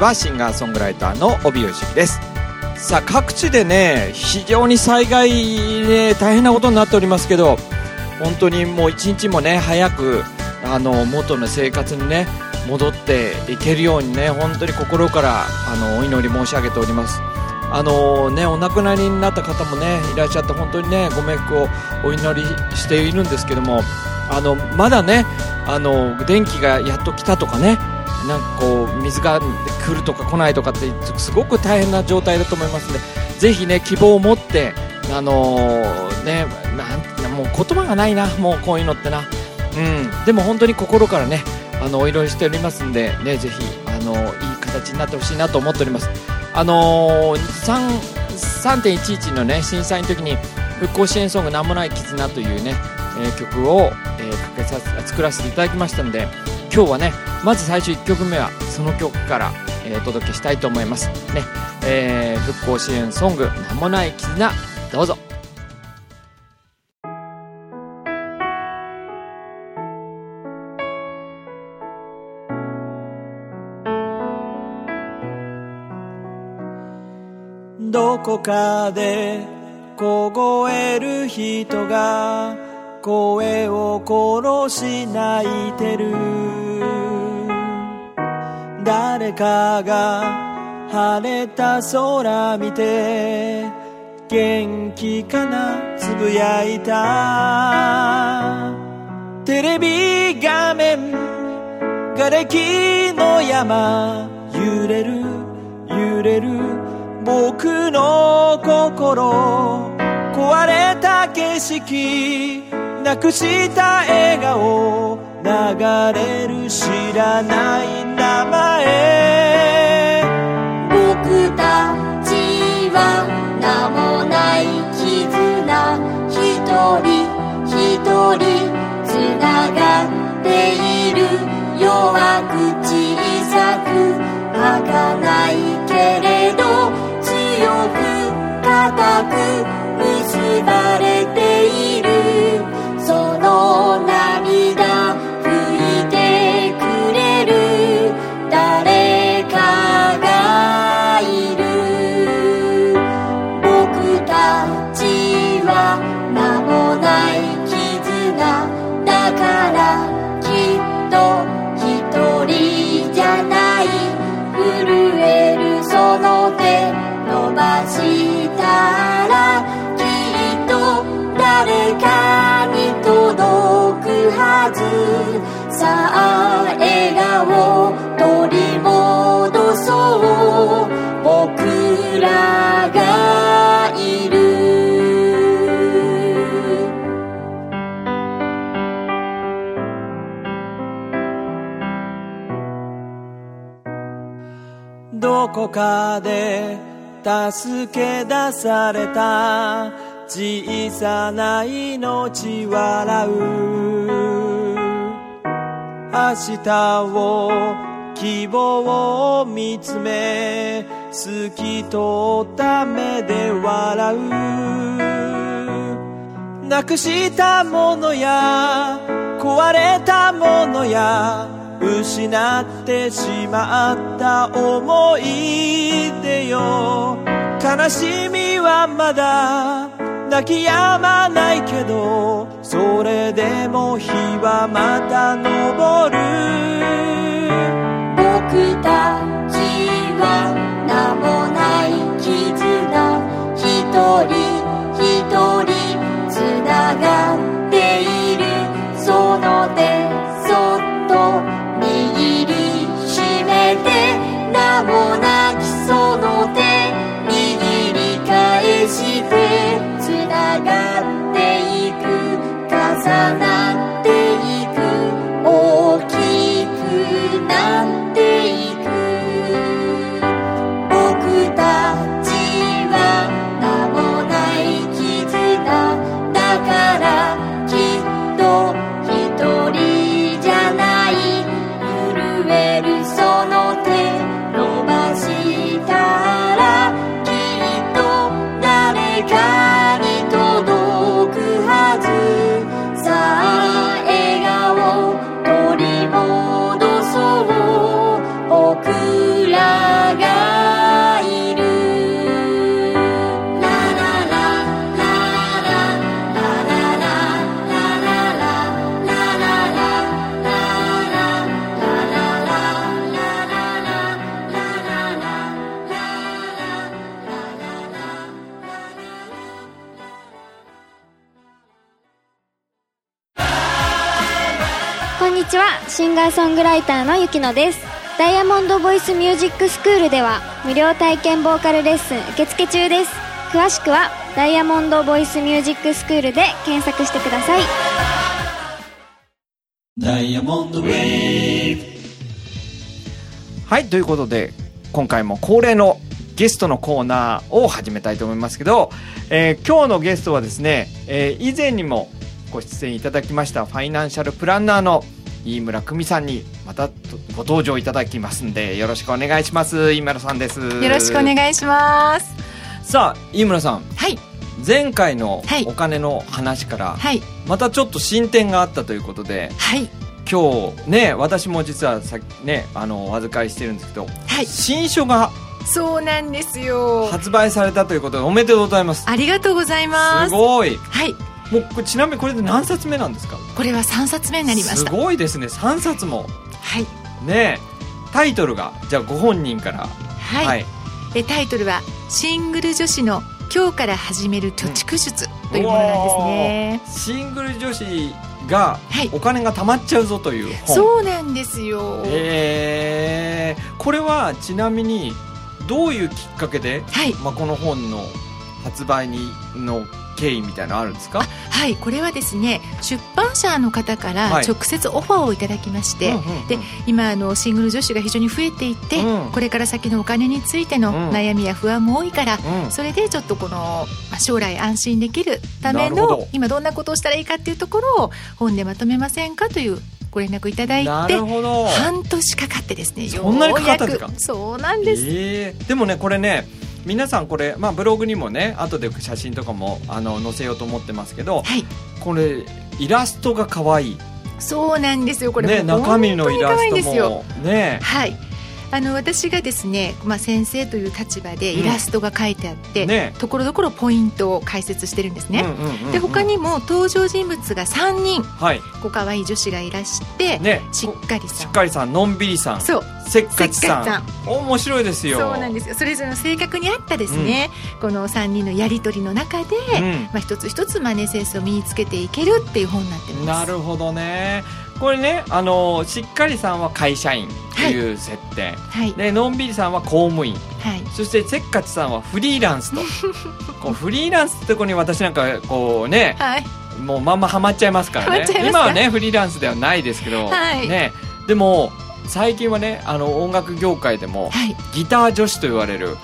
はシンガーソングライターの帯吉です。さあ各地でね非常に災害で大変なことになっておりますけど本当にもう一日もね早くあの元の生活にね戻っていけるようにね本当に心からあのお祈り申し上げております。あのね、お亡くなりになった方もねいらっしゃって本当にねご冥福をお祈りしているんですけどもあのまだねあの電気がやっと来たとかねなんかこう水が来るとか来ないとかってすごく大変な状態だと思いますのでぜひね希望を持ってあのー、ねなんもう言葉がないなもうこういうのってな、うん、でも本当に心からねあのお祈りしておりますんでねぜひあのいい形になってほしいなと思っております。あのー、3.11のね震災の時に復興支援ソング名もない絆というね、えー、曲を、えー、かけさ作らせていただきましたので今日はねまず最初1曲目はその曲から、えー、お届けしたいと思います。ね、えー、復興支援ソング名もない絆どうぞ。どこかで凍える人が声を殺し泣いてる。誰かが晴れた空見て元気かなつぶやいた。テレビ画面瓦礫の山揺れる揺れる。僕の心壊れた景色。なくした笑顔流れる知らない名前。僕たちは名もない絆。一人一人つながっている。弱く小さく儚いけれど強く固く結ばれている。かで助け出された。小さな命笑う。明日を希望を見つめ透き通った目で笑う。なくしたものや壊れたものや失ってしまった思い出よ。悲しみはまだ泣き止まないけどそれでも日はまた昇る。僕たちは名もない絆。一人一人つながって重なちは。シンガーソングライターのゆきのです。ダイヤモンドボイスミュージックスクールでは無料体験ボーカルレッスン受付中です。詳しくはダイヤモンドボイスミュージックスクールで検索してください。ダイヤモンドウェーブ。はいということで今回も恒例のゲストのコーナーを始めたいと思いますけど、えー今日のゲストはですね、えー以前にもご出演いただきましたファイナンシャルプランナーの飯村久美さんにまたご登場いただきますんでよろしくお願いします。飯村さんです。よよろしくお願いします。さあ飯村さん。はい、前回のはい。お金の話からはい、またちょっと進展があったということではい、今日ね私も実はさねあのお預かりしてるんですけどはい、新書がそうなんですよ。発売されたということでおめでとうございます。ありがとうございます。す。ごい。はい、もうこれちなみにこれで何冊目なんですか？これは三冊目になりました。すごいですね。3冊も。はい、ねえ。タイトルがじゃあご本人から。はい、はい。でタイトルはシングル女子の今日から始める貯蓄術というものなんですね。シングル女子がはい。お金が貯まっちゃうぞという本、そうなんですよ。えー。これはちなみにどういうきっかけで、はい、まあ、この本の発売にの経緯みたいなのあるんですか？はい、これはですね、出版社の方からはい。直接オファーをいただきまして、うんうんうん。で今あのシングル女子が非常に増えていて、うん。これから先のお金についてのうん悩みや不安も多いから、うん。それでちょっとこのまあ将来安心できるための今どんなことをしたらいいかっていうところを本でまとめませんかというご連絡いただいなて半年かかってですねようやく。そうなんです、えー。でもねこれね皆さんこれ、まあ、ブログにもね後で写真とかもあの載せようと思ってますけどはい。これイラストが可愛い。そうなんですよ。これね中身のイラストもね。はいあの私がですね、まあ、先生という立場でうん。イラストが書いてあって、ね。ところどころポイントを解説してるんですね、うんうんうんうんで他にも登場人物が3人。はい。こう可愛い女子がいらして、ね。しっかりしさん。っかりさんのんびりさん。そう。せっかちさん。せっか面白いですよ。そうなんですよ。それぞれの性格に合ったですね、この3人のやり取りの中で、うん。まあ、一つ一つマネセンスを身につけていけるっていう本になってます。なるほどねこれねあのしっかりさんは会社員という設定、はい。でのんびりさんは公務員。はい。そしてせっかちさんはフリーランスと。こうフリーランスってとこに私なんかこうねはい。もうまんまハマっちゃいますからね。今はねフリーランスではないですけど、はい。ね。でも最近はねあの音楽業界でもはい。ギター女子と言われる、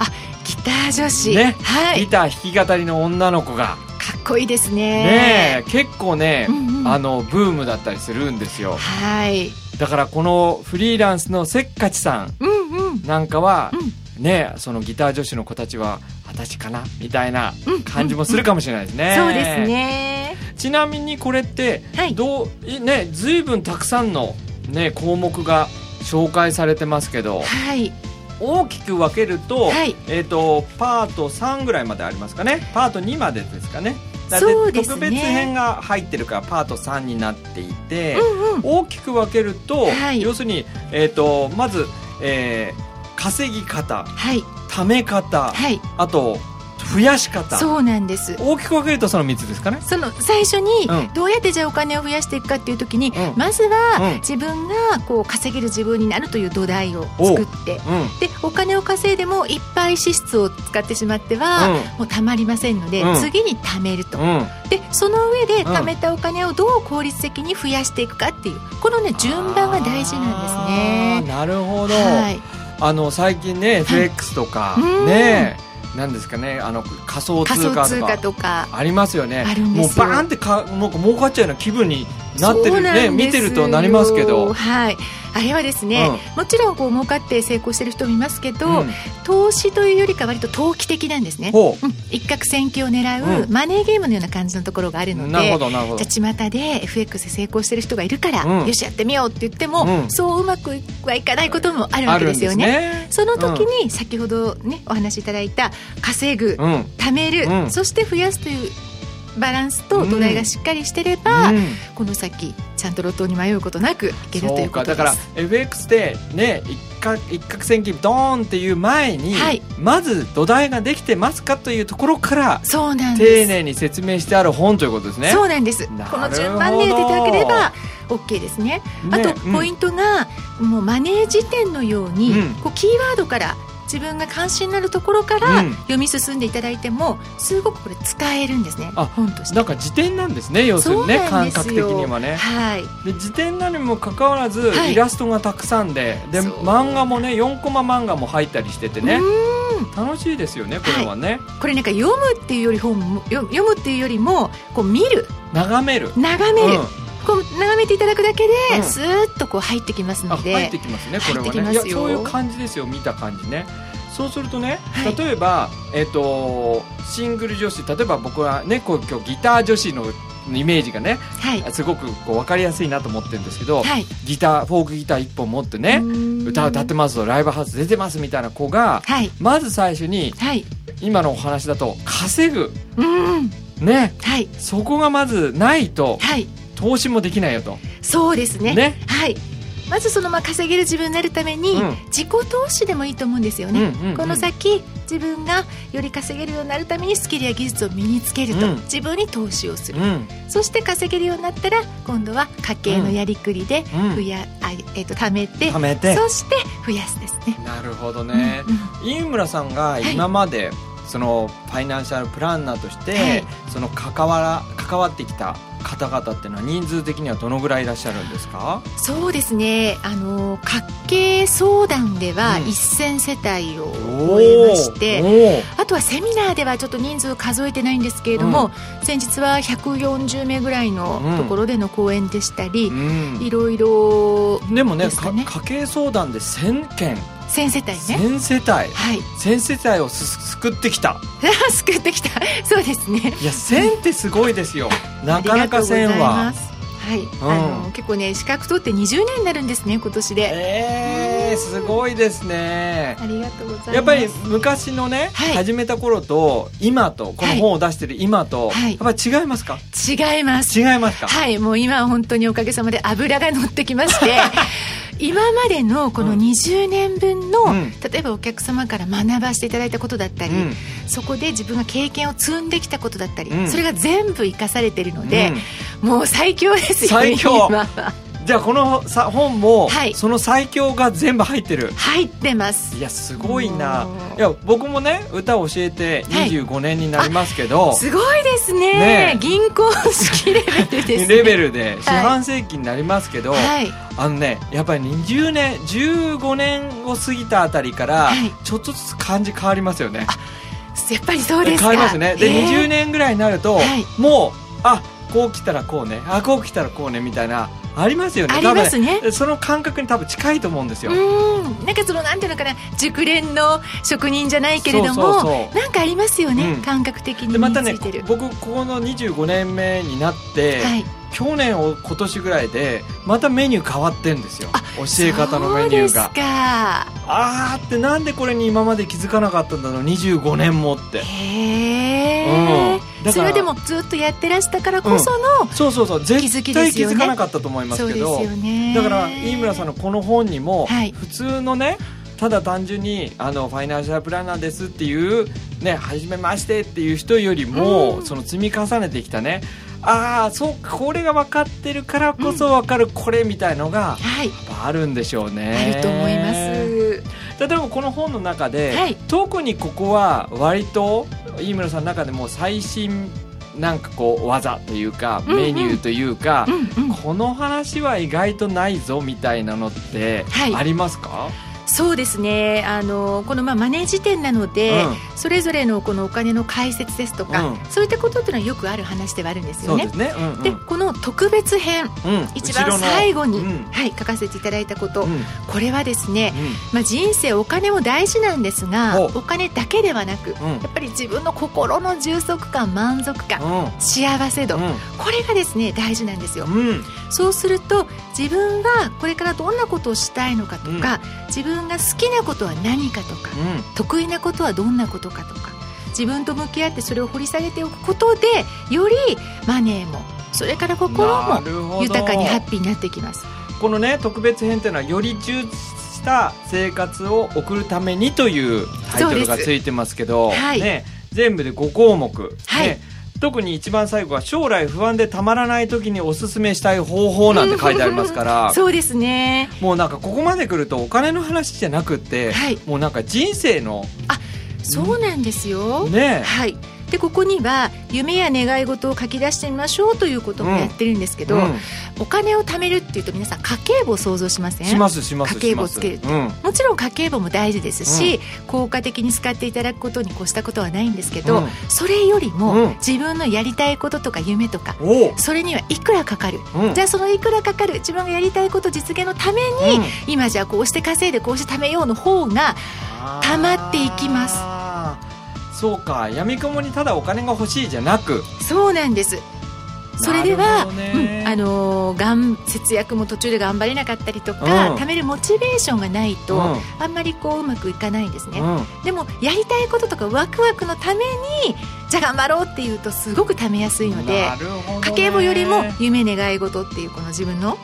ギター女子、ね。はい。ギター弾き語りの女の子がこいいですね。ね結構ね、うんうん。あのブームだったりするんですよ。はい。だからこのフリーランスのせっかちさんうんうん。なんかは、うん。ねそのギター女子の子たちは私かなみたいなうん感じもするかもしれないですね、そうですね。ちなみにこれってはい。どういね随分たくさんのね項目が紹介されてますけどはい。大きく分けると,、はい。えー、とパート3ぐらいまでありますかね。パート2までですかねそうですね。特別編が入ってるからパート3になっていて、うんうん。大きく分けると、はい。要するに、えー、とまず、えー稼ぎ方はい。貯め方はい。あと増やし方。そうなんです。大きく分けるとその3つですかね。その最初にうん。どうやってじゃあお金を増やしていくかっていう時に、うん。まずはうん。自分がこう稼げる自分になるという土台を作ってうん。でお金を稼いでもいっぱい支出を使ってしまっては、もうたまりませんので、うん。次に貯めると、うん。でその上でん。貯めたお金をどう効率的に増やしていくかっていうこのね順番が大事なんですね。なるほど、はい、あの最近ね FX とか、うん。ねなんですかねあの仮想通通貨とか。ありますよね。もうバーンってかなんか儲かっちゃうような気分になってるね。見てるとなりますけど、はい、あれはですね、もちろんこう儲かって成功してる人もいますけど、うん。投資というよりか割と投機的なんですね。ほう。ん、一攫千金を狙う、うん。マネーゲームのような感じのところがあるのでじゃあ巷で FX で成功してる人がいるから、うん。よしやってみようって言っても、うん。そううまくはいかないこともあるわけですよね。ねその時に先ほどねお話しいただいた稼ぐ、うん。貯める、うん。そして増やすというバランスと土台がしっかりしてれば、うん。この先チちゃんと路頭に迷うことなくいけるということです。だから FX でね一攫一攫千金ドーンっていう前に、はい。まず土台ができてますかというところからそうなんです。丁寧に説明してある本ということですね。そうなんです。この順番で言っていただければ OK ですね。あとうん。ポイントが、もうマネー辞典のように、うん。こうキーワードから自分が関心になるところからうん。読み進んでいただいてもすごくこれ使えるんですね。あ本として。なんか辞典なんですね要するにね感覚的にはね。はい。で辞典なのにもかかわらず、はい。イラストがたくさんでで漫画もね4コマ漫画も入ったりしててね。うん。楽しいですよねこれはね、これなんか読むっていうより本読むっていうよりもこう見る。眺める。眺める、うんこう眺めていただくだけで、うん。スーッとこう入ってきますあので入ってきますねこれはね。いやそういう感じですよ見た感じね。そうするとね、はい。例えば、えっとシングル女子例えば僕はねこう今日ギター女子のイメージがねはい。すごくこう分かりやすいなと思ってるんですけど、はい。ギターフォークギター1本持ってね歌歌ってますとライブハウス出てますみたいな子がはい。まず最初にはい。今のお話だと稼ぐ。うん。ね。はい。そこがまずないとはい投資もできないよと。そうですね。ね。はい。まずそのまあ稼げる自分になるために、うん。自己投資でもいいと思うんですよね、うんうんうん。この先自分がより稼げるようになるためにスキルや技術を身につけると、うん。自分に投資をする、うん。そして稼げるようになったら今度は家計のやりくりでうん。増や、あえっと貯めて貯めて。そして増やすですね。なるほどね、うん飯村さんが今まで、そのファイナンシャルプランナーとして、はい。その関わら関わってきた方々っていうのは人数的にはどのぐらいいらっしゃるんですか？そうですね。あの家計相談ではうん。1000世帯を超えまして、おー。あとはセミナーではちょっと人数数えてないんですけれども、先日は140名ぐらいのところでの講演でしたり、うん。いろいろでもね。ですかねか家計相談で1000件1000世帯ね。1000世帯はい。1000世帯をす救ってきた。救ってきた。そうですね。いや1000ってすごいですよ。なかなか1000ありがとうございは。はい、あの結構ね資格取って20年になるんですね今年で。えー、すごいですね。ありがとうございます。やっぱり昔のね、はい。始めた頃と今とこの本を出してる今と、はい。やっぱり違いますか？違います。違いますか、はい。もう今は本当におかげさまで油が乗ってきまして 今までのこのうん。20年分の、うん。例えばお客様から学ばせていただいたことだったり、うん。そこで自分が経験を積んできたことだったり、うん。それが全部生かされているのでうん、もう最強ですよ最強。今はじゃあこのさ本も、はい。その最強が全部入ってる。入ってます。いやすごいな。いや僕もね歌を教えてはい。25年になりますけど、すごいですね。ね。え銀行式レベルですね。レベルで四半世紀になりますけど、はい。あのねやっぱり20年15年を過ぎたあたりから、はい。ちょっとずつ感じ変わりますよね。やっぱりそうですか。変わりますね。でへえ20年ぐらいになると、はい。もうあこう来たらこうねあこう来たらこうねみたいなありますよね。ありますね。その感覚に多分近いと思うんですよ、うん。なんかそのなんていうのかな。熟練の職人じゃないけれどもそうそうそう。なんかありますよね、うん。感覚的にでまたね僕ここの25年目になって、はい。去年を今年ぐらいでまたメニュー変わってんですよ。教え方のメニューが。そうですか。あーってなんでこれに今まで気づかなかったんだろう。25年もって。へえ、うんそれはでもずっとやってらしたからこその、そうそうそう。気づ絶き対気づかなかったと思いますけどよね。だから飯村さんのこの本にも、はい。普通のねただ単純にあのファイナンシャルプランナーですっていうね初めましてっていう人よりも、うん。その積み重ねてきたね。ああそうかこれが分かってるからこそ分かるこれみたいのがあるんでしょうね。あると思います。例えばこの本の中で、はい。特にここは割と飯村さんの中でも最新なんかこう技というかメニューというか、うんうん。この話は意外とないぞみたいなのってはい。ありますか、そうですね。あのこのまあマネージ店なので、うん。それぞれのこのお金の解説ですとか、うん。そういったことっていうのはよくある話ではあるんですよね。ですね。うんうん。でこの特別編うん。一番最後に、うん。はい、書かせていただいたこと、うん。これはですね、まあ、人生お金も大事なんですがお金だけではなく、うん。やっぱり自分の心の充足感満足感、うん。幸せ度、うん。これがですね大事なんですよ、うん。そうすると自分はこれからどんなことをしたいのかとか、自分が好きなことは何かとか、得意なことはどんなことかとか自分と向き合ってそれを掘り下げておくことでよりマネーもそれから心も豊かにハッピーになってきます。このね特別編っていうのはより充実した生活を送るためにというタイトルがついてますけど、はい。ね、全部で5項目、はい。ね、特に一番最後は将来不安でたまらない時におすすめしたい方法なんて書いてありますから そうですね。もうなんかここまで来るとお金の話じゃなくって、はい。もうなんか人生のそうなんですよ、ねはいでここには夢や願い事を書き出してみましょうということもやってるんですけど、うん。お金を貯めるっていうと皆さん家計簿を想像しませんしますします家計簿しますつけるってうん。もちろん家計簿も大事ですし、効果的に使っていただくことに越したことはないんですけど、うん。それよりも、うん。自分のやりたいこととか夢とかそれにはいくらかかる、うん。じゃあそのいくらかかる自分がやりたいこと実現のために、うん。今じゃあこうして稼いでこうして貯めようの方が溜まっていきますそうか闇雲にただお金が欲しいじゃなく。そうなんです。それでなは、うんあのーがん節約も途中で頑張れなかったりとか、うん。貯めるモチベーションがないと、うん。あんまりこううまくいかないんですね、うん。でもやりたいこととかワクワクのためにじゃあ頑張ろうっていうとすごく貯めやすいので家計簿よりも夢願い事っていうこの自分の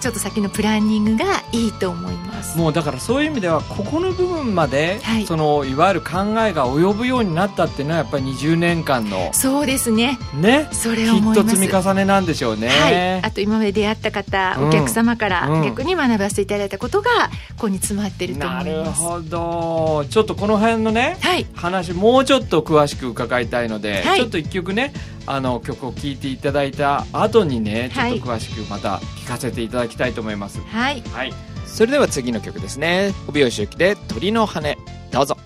ちょっと先のプランニングがいいと思います。もうだからそういう意味ではここの部分まで、はい。そのいわゆる考えが及ぶようになったっていうのはやっぱり20年間のそうですね。ね？そきれを思います。っと積み重ねなんでしょうね、はい、あと今まで出会った方、うんお客様からうん。逆に学ばせていただいたことがここに詰まってると思ないるます。ほど。ちょっとこの辺のねはい、話もうちょっと詳しく伺いたいので、はい。ちょっと一曲ねあの曲を聴いていただいた後にねちょっと詳しくまた聴かせていただきたいと思います、はい、はい、それでは次の曲ですね。帯吉行で鳥の羽。どうぞ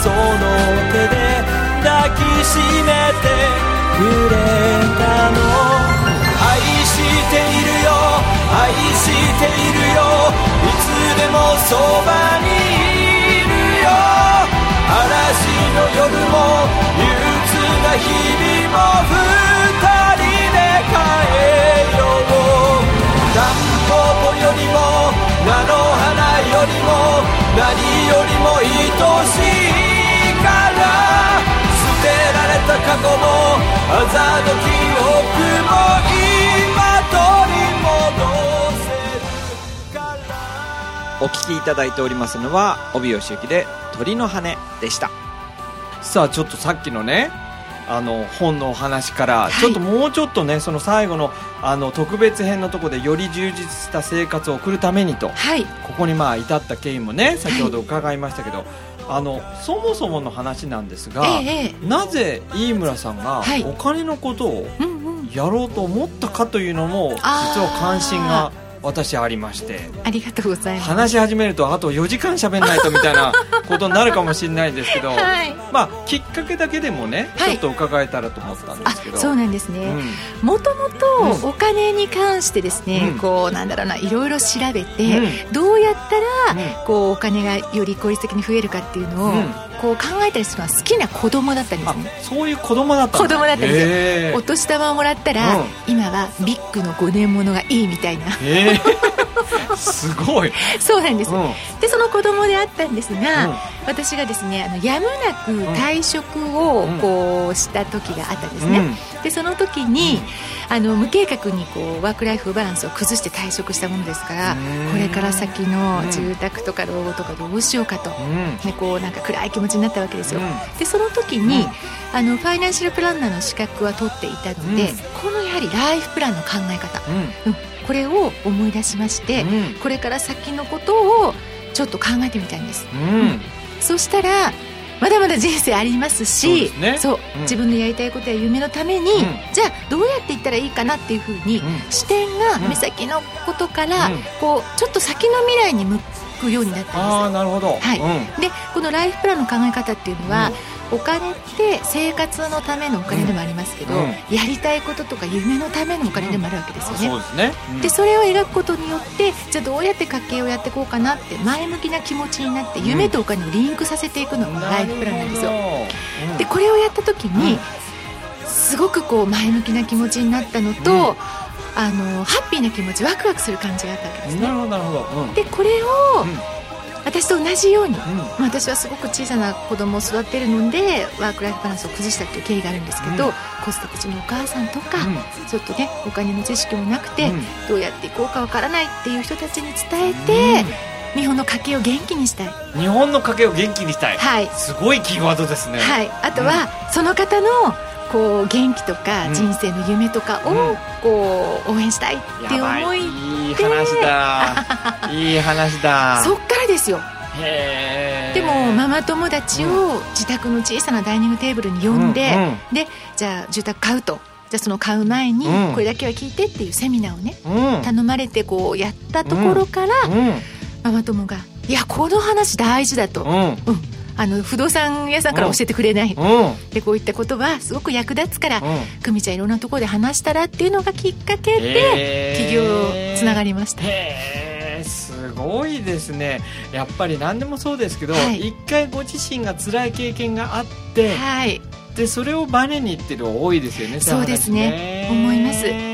その手で抱きしめてくれたの。愛しているよ。愛しているよ。いつでもそばにいるよ。嵐の夜も憂鬱な日々も二人で帰ろう。タンポポよりも菜の花より何よりも愛しいから捨てられた過去もあざの記憶も今取り戻せるから。お聴きいただいておりますのは帯吉行で鳥の羽でした。さあちょっとさっきのねあの本のお話から、い。ちょっともうちょっとねその最後のあの特別編のところでより充実した生活を送るためにとはい、ここにまあ至った経緯もね先ほど伺いましたけど、あのそもそもの話なんですが、ええなぜ飯村さんがはい。お金のことをやろうと思ったかというのも実は関心が私ありまして。ありがとうございます。話し始めるとあと4時間喋んないとみたいな ことになるかもしれないんですけど、はい、まあきっかけだけでもね、はい。ちょっと伺えたらと思ったんであすけど。そうなんですね、うん。もともとお金に関してですね、うん。こうなんだろうないろいろ調べて、うん。どうやったら、うん。こうお金がより効率的に増えるかっていうのを、うんこう考えたりするのは好きな子供だったんですあねそういう子供だったん子供だったんですよお年玉をもらったら、うん。今はビッグの5年ものがいいみたいなすごい、そうなんです、うん。でその子供であったんですが、うん。私がですねあのやむなく退職をうん。こうした時があったんですね、うん。でその時に、あの無計画にこうワークライフバランスを崩して退職したものですからうんこれから先のうん。住宅とか老後とかどうしようかと、うん。ね、こうなんか暗い気持ちになったわけですよ、うん。でその時に、うん。あのファイナンシャルプランナーの資格は取っていたので、うん。このやはりライフプランの考え方、ううん、これを思い出しまして、んうん。これから先のことをちょっと考えてみたいんです。うん。そしたらまだまだ人生ありますしそうね。そううん。自分のやりたいことや夢のために、ん。じゃあどうやっていったらいいかなっていうふうに、うん。視点がうん目先のことから、うん。こうちょっと先の未来に向くようになったんです。ああなるほど。はい。うん。でこのライフプランの考え方っていうのは、お金って生活のためのお金でもありますけど、うん。やりたいこととか夢のためのお金でもあるわけですよね、そうですね。うん。でそれを描くことによってじゃあどうやって家計をやっていこうかなって前向きな気持ちになって夢とお金をリンクさせていくのがライフプランなんですよ。でこれをやった時に、うん。すごくこう前向きな気持ちになったのと、うんあのハッピーな気持ちワクワクする感じがあったわけですね。なるほどなるほど。うん。でこれを、うん。私と同じように、うん。まあ、私はすごく小さな子供を育てるのでワーク・ライフバランスを崩したっていう経緯があるんですけど、うん。子育て中のお母さんとか、うん。ちょっとねお金の知識もなくて、うん。どうやっていこうかわからないっていう人たちに伝えて、日本の家計を元気にしたい、日本の家計を元気にしたい。はい。すごいキーワードですね。はい、あとは、その方のこう元気とかうん。人生の夢とかうん。をこう応援したいっていうやばい。思い、いい話だ。いい話だ。そっからですよ。でもママ友達を自宅の小さなダイニングテーブルに呼んで、うんでじゃあ住宅買うと。じゃあその買う前にうん。これだけは聞いてっていうセミナーをねうん。うん頼まれてこうやったところから、うん。ママ友が「いやこの話大事だと」うん。うんあの不動産屋さんから教えてくれない、うん。でこういったことはすごく役立つから、うん。久美ちゃんいろんなところで話したらっていうのがきっかけで起業つながりました、すごいですね。やっぱり何でもそうですけど、はい。一回ご自身が辛い経験があってはい。でそれをバネにっていうの多いですよねそうですね。思います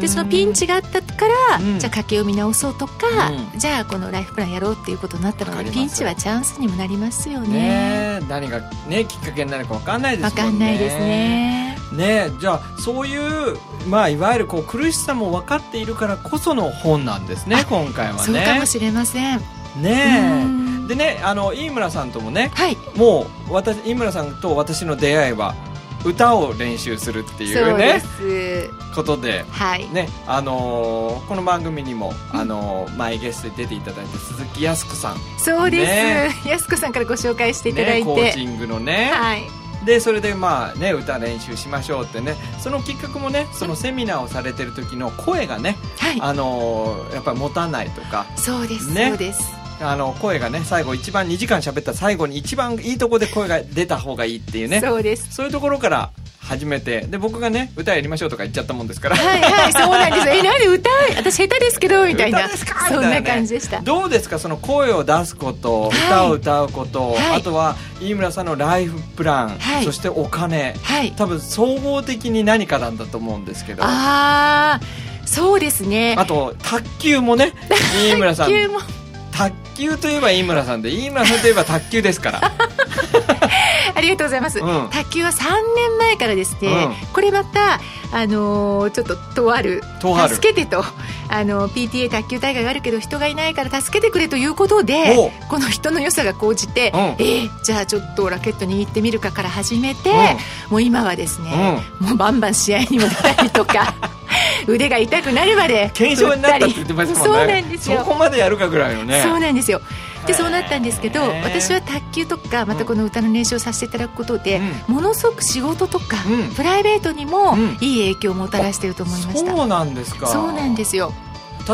でそのピンチがあったから、うん。じゃあ家計を見直そうとか、うじゃあこのライフプランやろうっていうことになったのでピンチはチャンスにもなりますよね。ねえ何がねきっかけになるか分かんないでわすもんね。かんないですね。ねじゃあそういうまあいわゆるこう苦しさも分かっているからこその本なんですねあ今回はね。そうかもしれません。ねでねあの飯村さんともねはい。もう私飯村さんと私の出会いは歌を練習するっていそううねことではい。ねあのーこの番組にも、あのー前ゲストで出ていただいて鈴木靖子さん。そうです、ね。やすこさんからご紹介していただいて、ねコーチングのね、はい。でそれでまあね歌練習しましょうってね。そのきっかけもねそのセミナーをされてる時の声がね、はい。あのーやっぱり持たないとか。そうです、ね。そうですあの声がね最後一番2時間喋った最後に一番いいとこで声が出た方がいいっていうね。そうです。そういうところから始めてで僕がね歌やりましょうとか言っちゃったもんですから。はいはいそうなんです。えなんで歌私下手ですけどみたいな。そんな感じでした。どうですか？その声を出すこと、はい。歌を歌うこと、はい。あとは飯村さんのライフプラン、はい。そしてお金。はい。多分総合的に何かなんだと思うんですけど。ああそうですね。あと卓球もね 飯村さん。卓球も卓球といえば飯村さんで飯村さんといえば卓球ですから。ありがとうございます、うん。卓球は3年前からですね、うん。これまたあのーちょっととある助けてとあの PTA 卓球大会があるけど人がいないから助けてくれということでこの人の良さが高じて、うん。えーじゃあちょっとラケット握ってみるかから始めて、もう今はですね、もうバンバン試合にも出たりとか腕が痛くなるまで検証になったって言ってましたもんね。そうなんですよ。そこまでやるかぐらいのね。そうなんですよ。でそうなったんですけど私は卓球とかまたこの歌の練習をさせていただくことで、うものすごく仕事とか、うん。プライベートにもうん。いい影響をもたらしていると思いました、そうなんですか。そうなんですよ。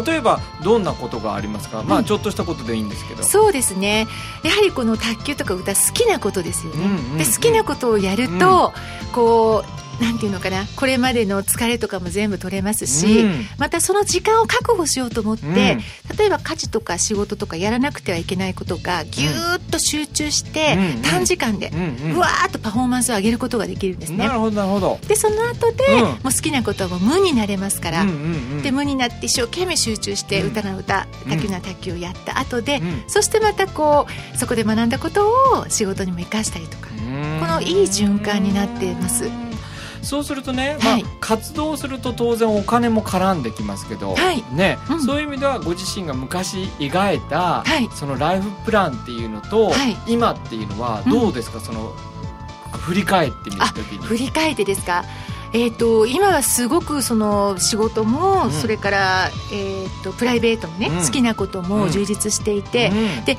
例えばどんなことがありますか、まうん。あちょっとしたことでいいんですけど。そうですね。やはりこの卓球とか歌好きなことですよね、うんうんうん。で好きなことをやると、こうなんていうのかな。これまでの疲れとかも全部取れますし、うん。またその時間を確保しようと思って、うん。例えば家事とか仕事とかやらなくてはいけないことがぎゅーっと集中して、うん短時間でうわーっとパフォーマンスを上げることができるんですね。なるほどなるほど。でその後で、うん。もう好きなことはもう無になれますから、で無になって一生懸命集中してうん。歌な歌、卓球な卓球をやった後で、うん。そしてまたこうそこで学んだことを仕事にも生かしたりとかこのいい循環になっていますそうするとね、まあはい活動すると当然お金も絡んできますけど、はい。ねうん。そういう意味ではご自身が昔描いた、はい。そのライフプランっていうのと、はい。今っていうのはどうですか、その振り返ってみるときに。振り返ってですか？えー、と今はすごくその仕事も、うん。それから、えー、とプライベートもね、うん。好きなことも充実していて、うん。で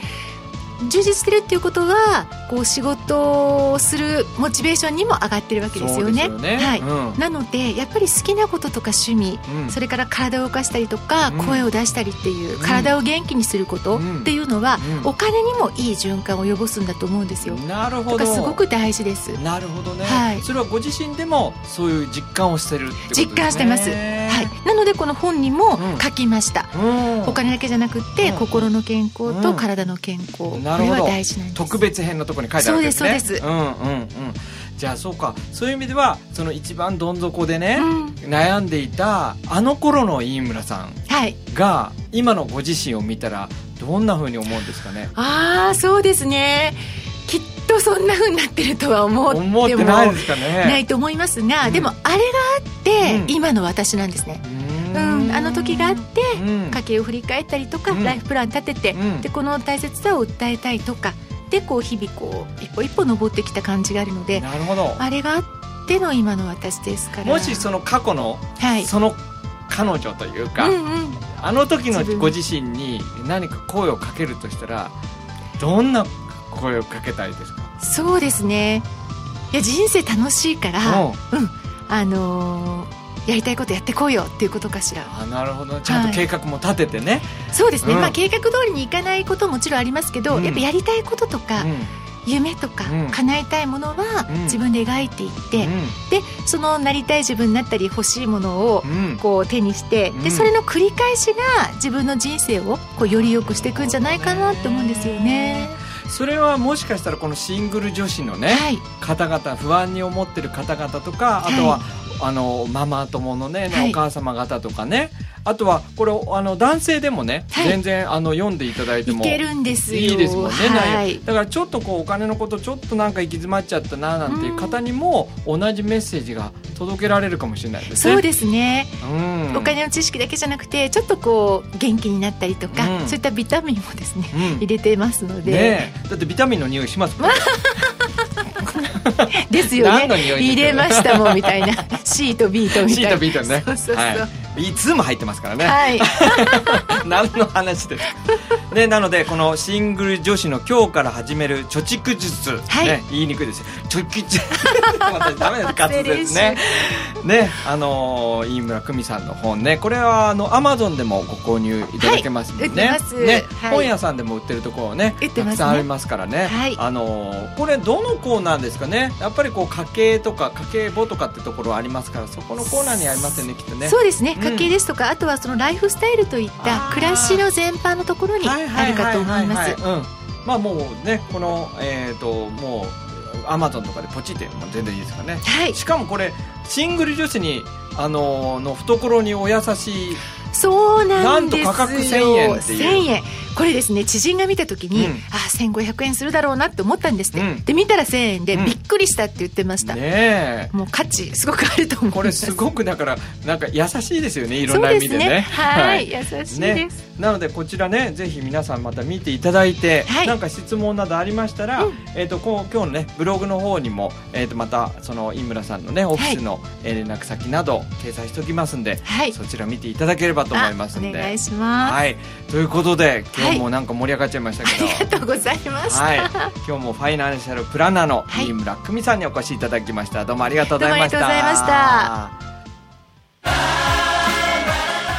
充実してるっていうことはこう仕事をするモチベーションにも上がってるわけですよね。よね。はい、うん。なのでやっぱり好きなこととか趣味、うん。それから体を動かしたりとか、うん。声を出したりっていう、うん。体を元気にすることうん。っていうのは、うん。お金にもいい循環を及ぼすんだと思うんですよ。なるほど。すごく大事です。なるほどね、はい。それはご自身でもそういう実感をしてるってことですね。実感してます、はい、なのでこの本にもうん。書きました、うん。お金だけじゃなくって、うん。心の健康うん。と体の健康、こなるほど。特別編のところに書いてあるわけですね。そうですそうです。んうんうん。じゃあそうか。そういう意味ではその一番どん底でね、うん。悩んでいたあの頃の飯村さんはい。が今のご自身を見たらどんな風に思うんですかね？ああそうですね。きっとそんな風になってるとは思ってもないですかね。ないと思いますが、うん。でもあれがあって、うん。今の私なんですね、ううんん、あの時があって、うん。家計を振り返ったりとか、うん。ライフプラン立てて、うん。でこの大切さを訴えたいとかでこう日々こう一歩一歩登ってきた感じがあるのでなるほど。あれがあっての今の私ですから。もしその過去のはい。その彼女というか、うんうん、あの時のご自身に何か声をかけるとしたらどんな声をかけたいですか？そうですね。いや人生楽しいから、うん。うん、あのーやりたいことやってこいよっていうことかしら。あなるほど。ちゃんと計画も立ててね、そうですね、うん。まあ計画通りにいかないことももちろんありますけど、うん。やっぱやりたいこととか、うん。夢とか、うん。叶えたいものはうん。自分で描いていって、うでそのなりたい自分になったり欲しいものをこう手にして、うん。でそれの繰り返しが自分の人生をこうより良くしていくんじゃないかなって思うんですよね。それはもしかしたらこのシングル女子のね、はい。方々不安に思ってる方々とかあとは、あのママ友のね、はい。お母様方とかね。あとはこれあの男性でもね、はい。全然あの読んでいただいてもいけるんですよ。いいですもんね、はい。だからちょっとこうお金のことちょっとなんか行き詰まっちゃったななんていう方にも同じメッセージが届けられるかもしれないですね。そうですね、うん、お金の知識だけじゃなくてちょっとこう元気になったりとか、うん。そういったビタミンもですね、うん。入れてますので、ねえ。だってビタミンの匂いしますもん ですよね。入れましたもんみたいな。C と B とみたい C なと B とね。そうそうそう。はい、いつも入ってますからね、はい、何の話ですか、ね、なのでこのシングル女子の今日から始める貯蓄術、はい。ね、言いにくいですよ。貯蓄術私 ダメです。滑舌ですね。ねあのー飯村久美さんの本ね。これはあのアマゾンでもご購入いただけますもんね,、はい売ってます。ねはい。本屋さんでも売ってるところねね。たくさんありますからね、はい。あのーこれどのコーナーですかね。やっぱりこう家計とか家計簿とかってところありますからそこのコーナーにありますよねきっとね。そうですね。うん家計ですとか、あとはそのライフスタイルといった暮らしの全般のところにあるかと思います。うん、まあもうねこのえっ、ともうアマゾンとかでポチっても全然いいですかね。はい。しかもこれシングル女子にあのーの懐にお優しいそうなんですよ。なんと価格1000円っていう。1000円。これですね知人が見た時に、うん。あ1500円するだろうなって思ったんですって、うん。で見たら1000円でうん。びっくりしたって言ってました、ねえ。もう価値すごくあると思います。これすごくだからなんか優しいですよねいろんな意そうですね。味でねはい、優しいです、ね。なのでこちらねぜひ皆さんまた見ていただいて、はい。なんか質問などありましたら、うん。えっ、とこう今日のねブログの方にもえっ、とまたその井村さんのねオフィスの、えー連絡先など掲載しておきますんで、はい。そちら見ていただければと思いますんで。あお願いします、はい、ということで今日もなんか盛り上がっちゃいましたけど、ありがとうございました、はい、今日もファイナンシャルプランナーのはい。飯村久美さんにお越しいただきました。どうもありがとうございました。どうもありがとうございま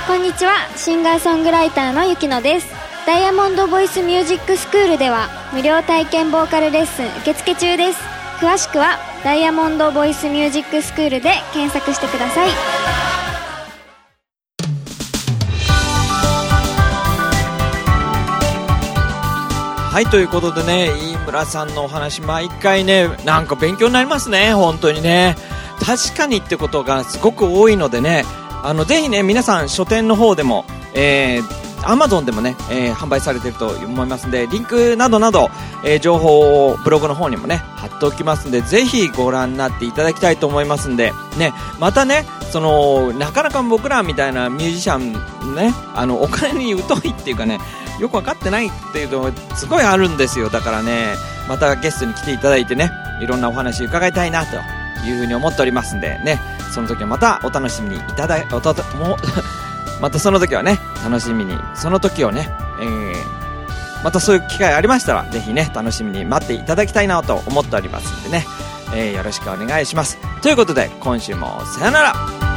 こんにちは。シンガーソングライターのゆきのです。ダイヤモンドボイスミュージックスクールでは無料体験ボーカルレッスン受付中です詳しくはダイヤモンドボイスミュージックスクールで検索してください。はいということでね飯村さんのお話毎回ねなんか勉強になりますね。本当にね。確かにってことがすごく多いのでね。あのぜひね皆さん書店の方でもえーアマゾンでもね、えー販売されていると思いますのでリンクなどなど、えー情報をブログの方にもね貼っておきますのでぜひご覧になっていただきたいと思いますんでねまたねそのなかなか僕らみたいなミュージシャンねあのお金に疎いっていうかねよく分かってないっていうのがすごいあるんですよ。だからねまたゲストに来ていただいてねいろんなお話伺いたいなというふうに思っておりますんでねその時はまたお楽しみにいただおたも またその時はね楽しみにその時をね、えーまたそういう機会ありましたらぜひね楽しみに待っていただきたいなと思っておりますんでね、えーよろしくお願いします。ということで今週もさよなら。